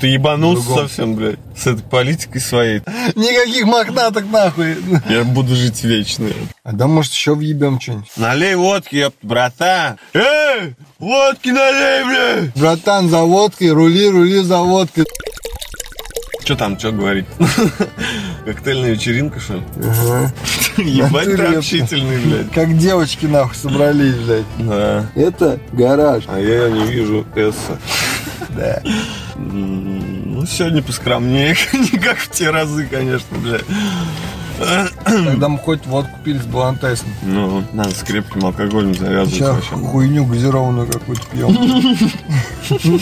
Ты ебанулся Другом. совсем, блядь, с этой политикой своей. Никаких мохнаток нахуй. Я буду жить вечно. А да, может, еще въебем что-нибудь. Налей водки, ёпта, братан. Эй, водки налей, блядь. Братан, за водкой, рули, рули за водкой. Что там, что говорить? Коктейльная вечеринка, что ли? Ага. Ебать ты общительный, блядь. Как девочки нахуй собрались, блядь. Да. Это гараж. А я не вижу Эсса. Да. Ну, сегодня поскромнее, не как в те разы, конечно, блядь. Тогда мы хоть водку пили с балантайсом. Ну, надо с крепким алкоголем завязывать Сейчас вообще. хуйню газированную какую-то пьем.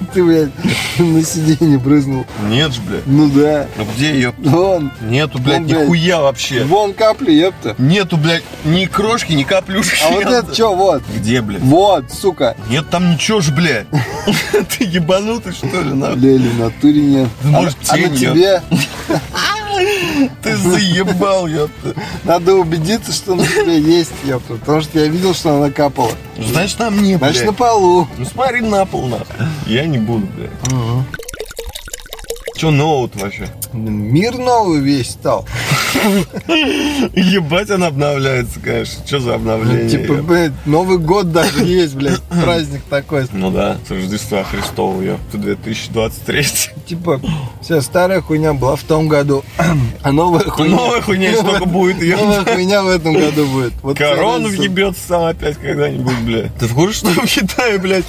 Ты, блядь, на сиденье брызнул. Нет ж, блядь. Ну да. Ну где ее? Вон, Нету, блядь, Ну, блядь. нихуя вообще. вон капли, ёпта. Нету, блядь, ни крошки, ни каплюшки. А вот это что, вот? Где, блядь? Вот, сука. Нет там ничего ж, блядь. Ты ебанутый, что ли, нахуй? Лели, в натуре нет. Да, может, а, а на тень тебе Ты заебал, ёпта. надо убедиться, что на тебе есть, ёпта. Потому что я видел, что она капала. Значит, там не, Значит, на блядь. полу. Ну смотри на пол, нахуй. Я не буду, блядь. Че нового вообще? Мир новый весь стал. Ебать, он обновляется, конечно. Что за обновление? Типа, блядь, Новый год даже есть, блядь, праздник такой. Ну да, с Рождества Христова, ёпта, 2023. Типа, вся старая хуйня была в том году, а новая хуйня... Новая хуйня только будет, Новая ёпта. хуйня в этом году будет. Вот Корону разница. въебется сам опять когда-нибудь, блядь. Ты в курсе, что в Китае, блядь,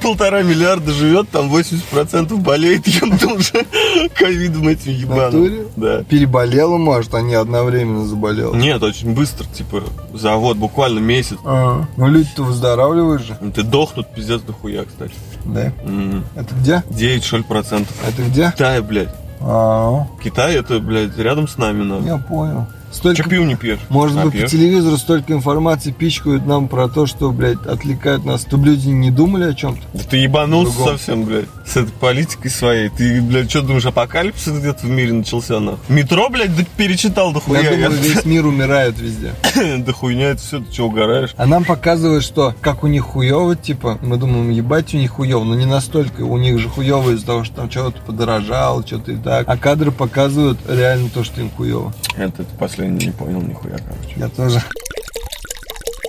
полтора миллиарда живет, там 80% болеет, ёпта, уже ковидом этим ебаным. Да. Переболела, может, не одновременно заболела. Нет, очень быстро, типа, за вот буквально месяц. А, ну люди-то выздоравливают же, Ты дохнут, пиздец дохуя, кстати. да? М, Это где? 9 что ли процентов. Это где? Китай, блядь. А, Китай это, блядь, рядом с нами, надо. я понял. Столько, Че пиво не пьешь? может А, быть, по пьешь? телевизору столько информации пичкают нам про то, что, блядь, отвлекают нас. Чтобы люди не думали о чем-то. Да ты ебанулся Другом. совсем, блядь, с этой политикой своей. Ты, блядь, что думаешь, апокалипсис где-то в мире начался, нахуй? Метро, блядь, да перечитал до хуя. Я думаю, весь мир умирает везде. Да хуйня это все, ты что, угораешь? А нам показывают, что как у них хуево, типа, мы думаем, ебать, у них хуево, но не настолько. У них же хуево из-за того, что там что-то подорожало, что-то и так. А кадры показывают реально то, что им хуево. Это, это последний не понял нихуя, короче. Я тоже.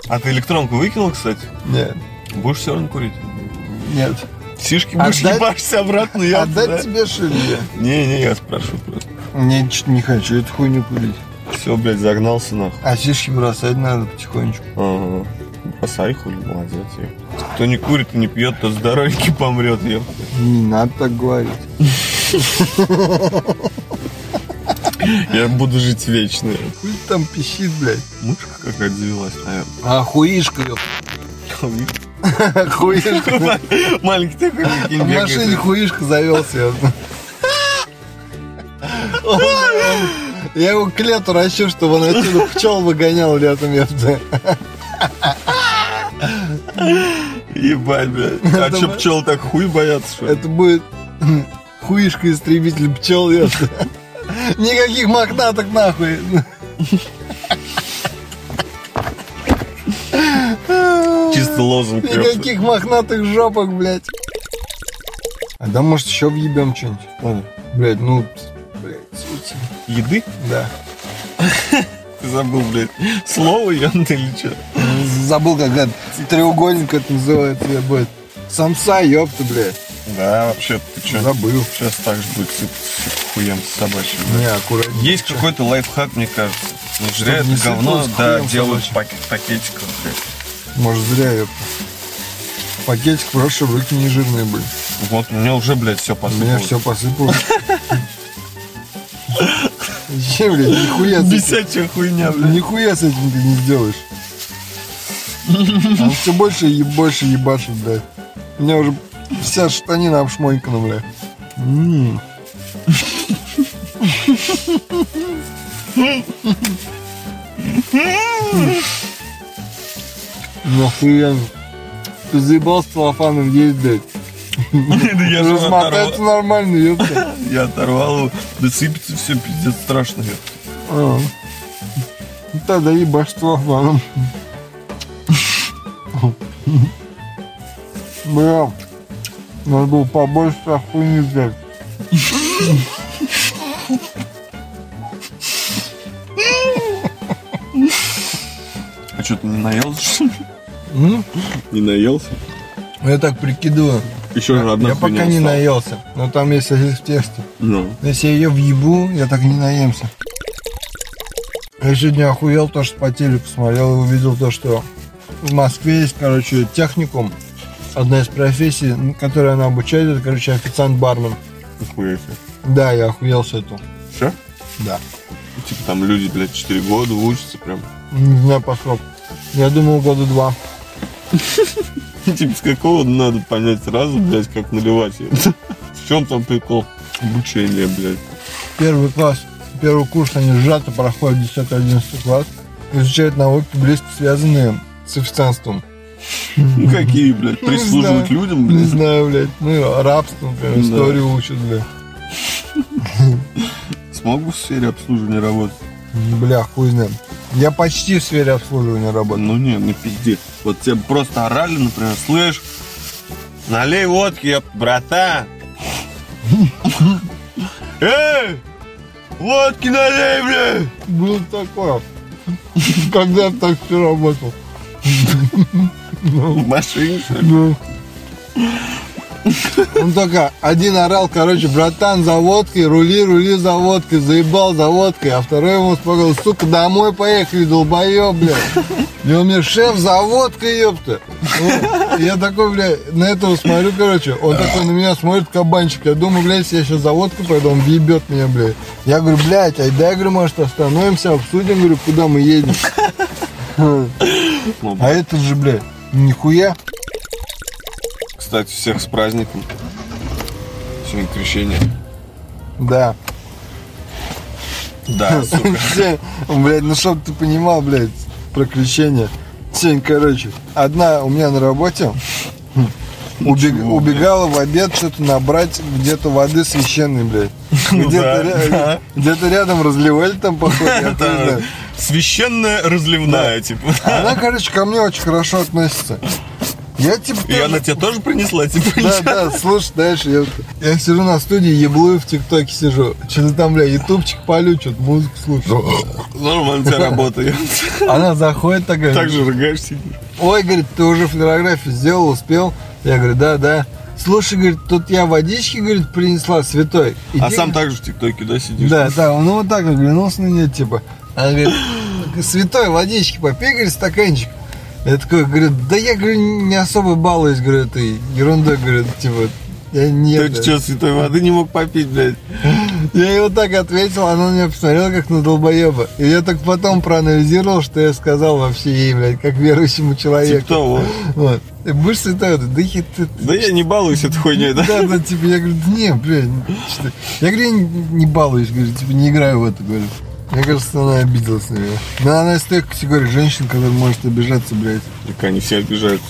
А ты электронку выкинул, кстати? Нет, Будешь все равно курить? нет. Сишки будешь Отдать- ебашься обратно, я Отдать тебе шилье. Не-не, я спрошу просто. Не, что-то не хочу эту хуйню курить. Все, блядь, загнался нахуй. А шишки бросать надо потихонечку. Ага. Бросай хуй, молодец, ё. Кто не курит и не пьет, тот здоровенький помрет, ё. Не надо так говорить. Я буду жить вечно. Хуй там пищит, блядь. Мышка какая-то завелась, наверное. А хуишка, ёп. Хуишка. Маленький такой В машине хуишка завелся. Я его к лету ращу, чтобы он отсюда пчел выгонял летом, ёпта. Ебать, блядь. А Это чё, пчел так хуй боятся, что ли? Это будет хуишка истребитель пчел, ёпта. Никаких мохнаток нахуй. Чисто лозунг. Никаких мохнатых жопок, блядь. А да, может, еще въебем что-нибудь? Ладно. Блядь, ну, блядь, сути. Еды? Да. Ты забыл, блядь, слово ёпта или чё? Забыл, как это треугольник это называется, будет. Самса, ёпта, блядь. Да, вообще, ты чё? Забыл. Сейчас так же будет сыпаться хуем собачьим. Не, аккуратнее. Есть какой-то лайфхак, мне кажется. Не зря не это говно, да, делают в собачьим. пак- пакетиках. блядь. Может, зря, ёпта. Пакетик проще выкини жирные были. Вот, у меня уже, блядь, все У меня посыпалось. все посыпалось. Че, блядь, нихуя с этим, Бесячая хуйня, блядь. нихуя с этим ты не сделаешь. Он все больше и больше ебашит, блядь. У меня уже вся штанина обшмонькана, блядь. М. Нахуя. Ты заебал с целлофаном есть, блядь. Да я же Размотаться оторвал. нормально, ёпта. Я оторвал его. Да сыпется все, пиздец, страшно. ёпта. А. Ну Тогда ебашь целлофаном. Бля, Надо было побольше хуйни взять. А что, ты не наелся? Не наелся? Я так прикидываю. Еще же одна я пока не осталась. наелся. Но там есть в тесте. Ну. Если я ее въебу, я так не наемся. Я сегодня охуел, то, что по телеку смотрел и увидел то, что в Москве есть, короче, техникум. Одна из профессий, которой она обучает, это, короче, официант-бармен. Себе. Да, я охуел с этого. Все? Да. Типа там люди, блядь, 4 года учатся прям. Не знаю, поскольку. Я думал, года два. Типа с какого надо понять сразу, блядь, как наливать ее. В чем там прикол? Обучение, блядь. Первый класс, первый курс они сжато проходят 10-11 класс. Изучают науки, близко связанные с официанством. Ну какие, блядь, прислуживать знаю. людям, Не блядь. знаю, блядь. Ну, рабство, например, историю учат, блядь. Смог бы в сфере обслуживания работать? Бля, хуй знает. Я почти в сфере обслуживания работаю. Ну не, не пизди. Вот тебе просто орали, например, слышь, налей водки, ёп, братан. Эй, водки налей, блядь. Было такое. Когда я так все работал. В машине, что ли? Ну. Он только один орал, короче, братан, за водкой, рули, рули за водкой, заебал за водкой, а второй ему сказал, сука, домой поехали, долбоеб, блядь. И он мне, шеф, за водкой, ёпта. Ну, Я такой, блядь, на этого смотрю, короче, он такой на меня смотрит, кабанчик. Я думаю, блядь, если я сейчас за водкой пойду, он въебет меня, блядь. Я говорю, блядь, айда, я говорю, может, остановимся, обсудим, говорю, куда мы едем. Ну, А этот же, блядь, нихуя. Кстати, всех с праздником. Сегодня крещение. Да. Да, сука. Блядь, ну чтоб ты понимал, блядь, про крещение. Сегодня, короче, одна у меня на работе убег- чего, убегала в обед что-то набрать где-то воды священной, блядь. Ну Где-то да, ря- да. где-то рядом разливали там, походу, священная разливная, типа. Она, короче, ко мне очень хорошо относится. Я типа И она тоже- тебе тоже принесла, типа, Да, да, слушай, дальше я, я сижу на студии, еблую в ТикТоке сижу. Что-то там, бля, ютубчик полю, что-то музыку слушаю. Нормально у тебя работает. Она заходит такая. Так же рыгаешь сидишь. Ой, говорит, ты уже фотографию сделал, успел? Я говорю, да, да. Слушай, говорит, тут я водички, говорит, принесла святой. А Иди- сам также в ТикТоке, да, сидишь? Да, да, ну вот так оглянулся на нее, типа. Она говорит, святой водички попей, говорит, стаканчик. Я такой, говорю, да я, говорю, не особо балуюсь, говорю, этой ерундой, говорю, типа, я не... Ты что, святой воды не мог попить, блядь? Я вот так ответил, она на меня посмотрела, как на долбоеба. И я так потом проанализировал, что я сказал вообще ей, блядь, как верующему человеку. Типа того. Вот. Ты будешь святой воды? Да я, ты, Да я не балуюсь этой хуйней, да? Да, да, типа, я говорю, да не, блядь, Я говорю, я не, не балуюсь, говорю, типа, не играю в это, говорю. Мне кажется, она обиделась на меня. Но она из той категории женщин, которая может обижаться, блядь. Так они все обижаются.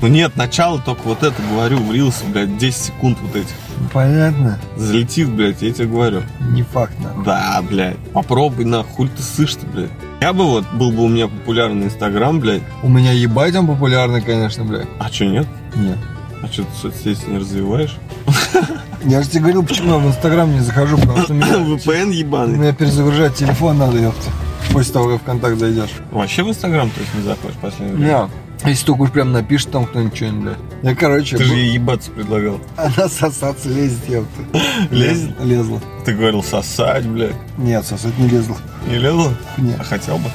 Ну нет, начало только вот это говорю, в рилсе, блядь, 10 секунд вот этих. Понятно? Залетит, блядь, я тебе говорю. Не факт, нахуй. Да, блядь. Попробуй, на, хуй ты сышь-то, блядь. Я бы вот, был бы у меня популярный инстаграм, блядь. У меня ебать он популярный, конечно, блядь. А что, нет? Нет. А что, ты соцсети не развиваешь? Я же тебе говорил, почему я в Инстаграм не захожу, потому что меня, VPN ебаный. мне перезагружать телефон надо, ёпта. После того, как в контакт зайдешь. Вообще в инстаграм, то есть, не заходишь в последнее время? Не. Если только уж прям напишет там кто-нибудь что-нибудь, блядь. Я, короче, Ты же был- ей ебаться предлагал. она сосаться лезет, ёпта. Лезет? Лезла. Ты говорил сосать, блядь. Нет, сосать не лезла. Не лезла? Нет. А хотел бы.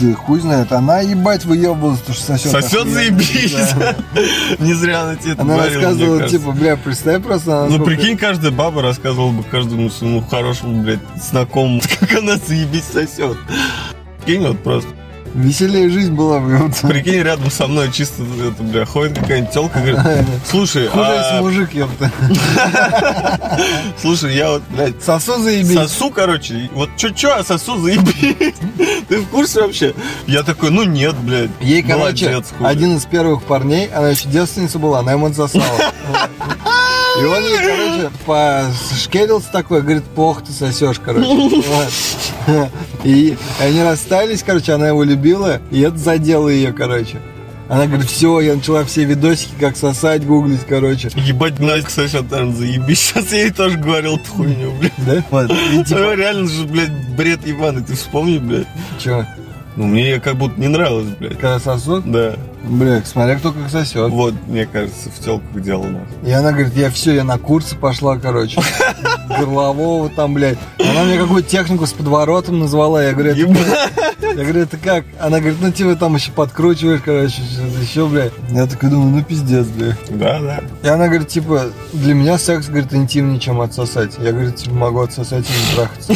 Да хуй знает, она ебать выебывалась, потому что сосет. Сосет заебись. Да. Не зря она тебе это Она говорила, рассказывала, типа, бля, представь просто... Ну прикинь, каждая баба рассказывала бы каждому своему хорошему, блядь, знакомому, как она заебись сосет. Прикинь, вот просто. Веселее жизнь была бы, ёпта. Прикинь, рядом со мной чисто, это, бля, ходит какая-нибудь телка, говорит, слушай, а, мужик, ёпта. слушай, я вот, блядь, Сосу заебись. сосу, короче, вот чё-чё, а сосу заебись. Ты в курсе вообще? Я такой, ну нет, блядь. Ей, короче, один из первых парней, она еще девственница была, она ему отсосала. И он ей, короче, пошкерился такой, говорит, плохо ты сосешь, короче. И они расстались, короче, она его любила, и это задело ее, короче. Она говорит, все, я начала все видосики, как сосать, гуглить, короче. Ебать, Настя, кстати, там заебись. Сейчас я ей тоже говорил эту хуйню, блядь. Да? Вот. И типа, реально же, блядь, бред ебаный, ты вспомни, блядь. что, Ну, мне как будто не нравилось, блядь. когда сосут? Да. Бля, смотря кто как сосет. Вот, мне кажется, в телках дело. И она говорит, я все, я на курсы пошла, короче. Горлового там, блядь. Она мне какую-то технику с подворотом назвала. Я говорю, это, я говорю, это как? Она говорит, ну типа там еще подкручиваешь, короче, еще, блядь. Я такой думаю, ну пиздец, блядь. Да, да. И она говорит, типа, для меня секс, говорит, интимнее, чем отсосать. Я, говорит, типа, могу отсосать и не трахаться.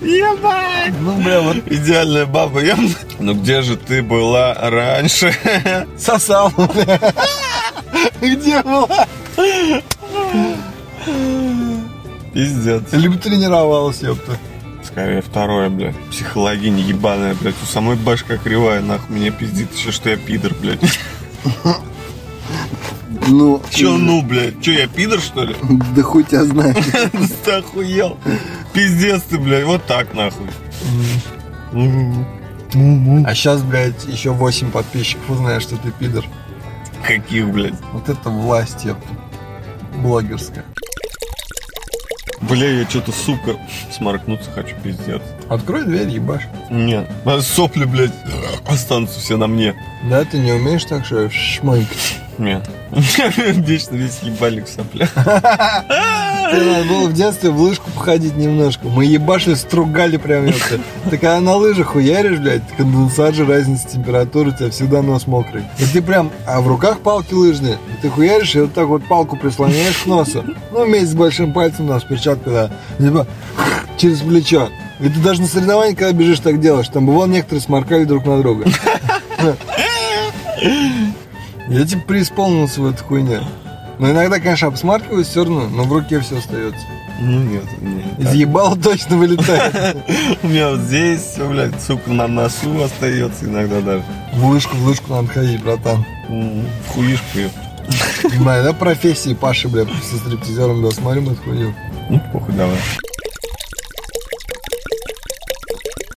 Ебать. Ну, бля, вот Идеальная баба. Я... Ну где же ты была раньше? сосал. Где была? Пиздец. Либо тренировалась, ёпта. Скорее второе, блядь. Психологиня ебаная, блядь. У самой башка кривая, нахуй. Меня пиздит еще, что я пидор, блядь. Ну, Че ну, блядь? Че, я пидор, что ли? Да хуй тебя знает. Ты охуел. Пиздец ты, блядь. Вот так, нахуй. А сейчас, блядь, еще 8 подписчиков узнают, что ты пидор. Каких, блядь? Вот это власть, ёпта. Блогерская. Бля, я что-то, сука, сморкнуться хочу, пиздец. Открой дверь, ебашь. Нет, а сопли, блядь, останутся все на мне. Да, ты не умеешь так что шмайкать. Нет. Вечно весь ебальник в соплях. Надо было в детстве в лыжку походить немножко. Мы ебашили, стругали прям, ёпта. Ты когда на лыжах хуяришь, блядь, конденсат же, разница температуры, у тебя всегда нос мокрый. И ты прям, а в руках палки лыжные. И ты хуяришь, и вот так вот палку прислоняешь к носу. Ну, вместе с большим пальцем у нас перчатка, да. Типа, через плечо. И ты даже на соревновании, когда бежишь, так делаешь. Там бывало, некоторые сморкали друг на друга. Я типа преисполнился в эту хуйню. Но иногда, конечно, обсмаркиваюсь все равно, но в руке все остается. Ну нет, нет. Из ебала точно вылетает. У меня вот здесь все, блядь, сука, на носу остается иногда даже. В лыжку, в лыжку надо ходить, братан. В хуишку ее. Да, профессии Паши, бля, со стриптизером, да, смотрим эту хуйню. Ну, похуй, давай.